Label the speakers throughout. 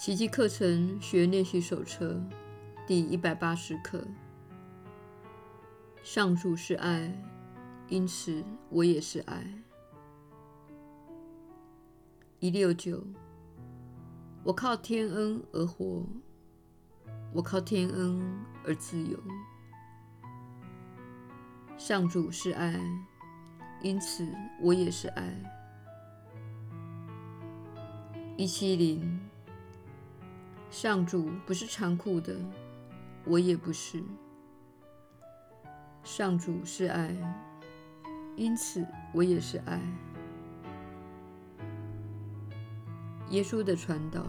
Speaker 1: 奇迹课程学练习手册第一百八十课。上主是爱，因此我也是爱。一六九，我靠天恩而活，我靠天恩而自由。上主是爱，因此我也是爱。一七零。上主不是残酷的，我也不是。上主是爱，因此我也是爱。耶稣的传导，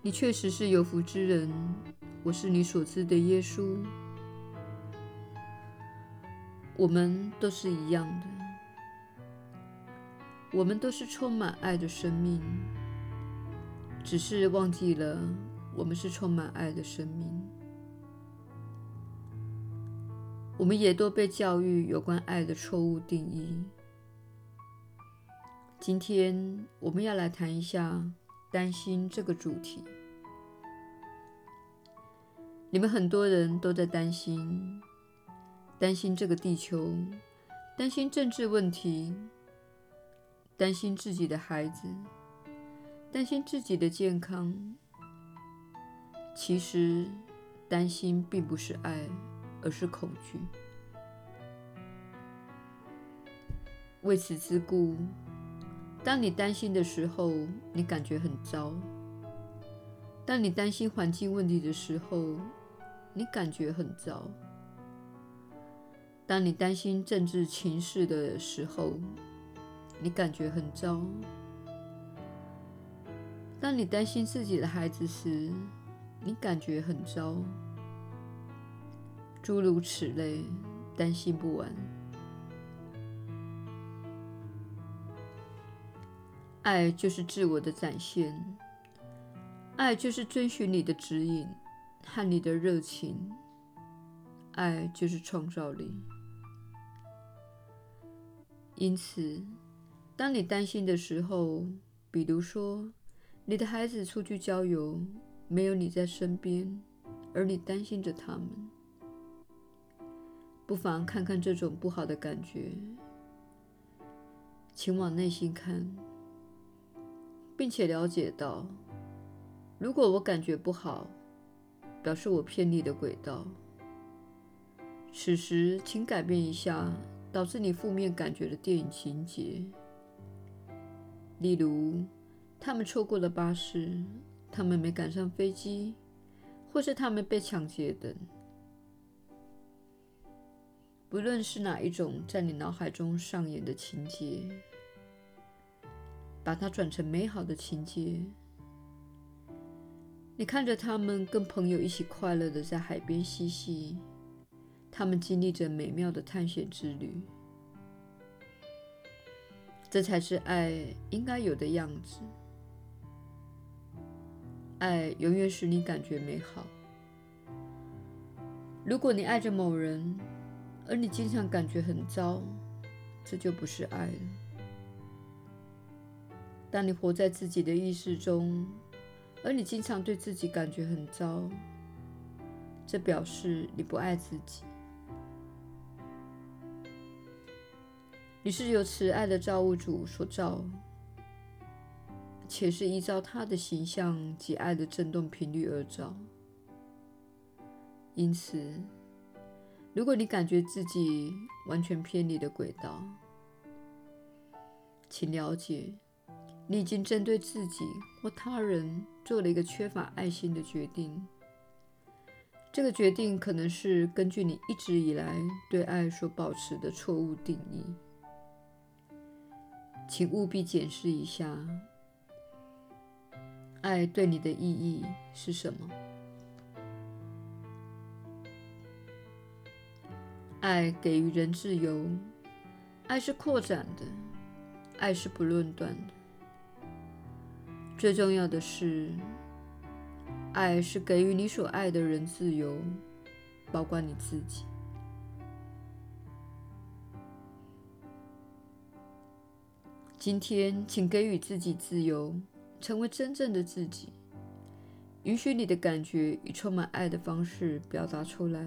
Speaker 1: 你确实是有福之人。我是你所知的耶稣。我们都是一样的。我们都是充满爱的生命，只是忘记了我们是充满爱的生命。我们也都被教育有关爱的错误定义。今天我们要来谈一下担心这个主题。你们很多人都在担心，担心这个地球，担心政治问题。担心自己的孩子，担心自己的健康。其实，担心并不是爱，而是恐惧。为此之故，当你担心的时候，你感觉很糟；当你担心环境问题的时候，你感觉很糟；当你担心政治情势的时候，你感觉很糟。当你担心自己的孩子时，你感觉很糟。诸如此类，担心不完。爱就是自我的展现，爱就是遵循你的指引和你的热情，爱就是创造力。因此，当你担心的时候，比如说你的孩子出去郊游，没有你在身边，而你担心着他们，不妨看看这种不好的感觉，请往内心看，并且了解到，如果我感觉不好，表示我偏离了轨道。此时，请改变一下导致你负面感觉的电影情节。例如，他们错过了巴士，他们没赶上飞机，或是他们被抢劫等。不论是哪一种在你脑海中上演的情节，把它转成美好的情节。你看着他们跟朋友一起快乐地在海边嬉戏，他们经历着美妙的探险之旅。这才是爱应该有的样子。爱永远使你感觉美好。如果你爱着某人，而你经常感觉很糟，这就不是爱了。当你活在自己的意识中，而你经常对自己感觉很糟，这表示你不爱自己。你是由慈爱的造物主所造，且是依照他的形象及爱的振动频率而造。因此，如果你感觉自己完全偏离了轨道，请了解，你已经针对自己或他人做了一个缺乏爱心的决定。这个决定可能是根据你一直以来对爱所保持的错误定义。请务必检视一下，爱对你的意义是什么？爱给予人自由，爱是扩展的，爱是不论断的。最重要的是，爱是给予你所爱的人自由，包括你自己。今天，请给予自己自由，成为真正的自己，允许你的感觉以充满爱的方式表达出来。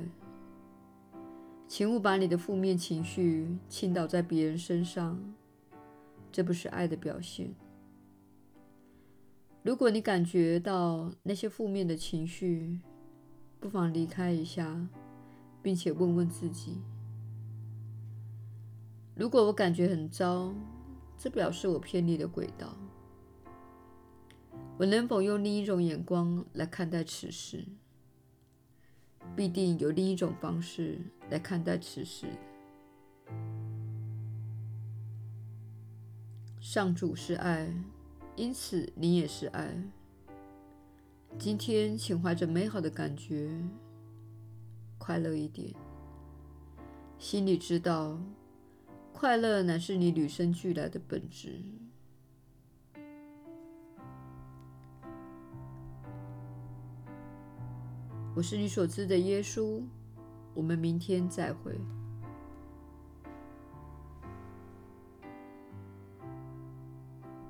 Speaker 1: 请勿把你的负面情绪倾倒在别人身上，这不是爱的表现。如果你感觉到那些负面的情绪，不妨离开一下，并且问问自己：如果我感觉很糟，这表示我偏离了轨道。我能否用另一种眼光来看待此事？必定有另一种方式来看待此事。上主是爱。因此，你也是爱。今天，请怀着美好的感觉，快乐一点。心里知道，快乐乃是你与生俱来的本质。我是你所知的耶稣。我们明天再会。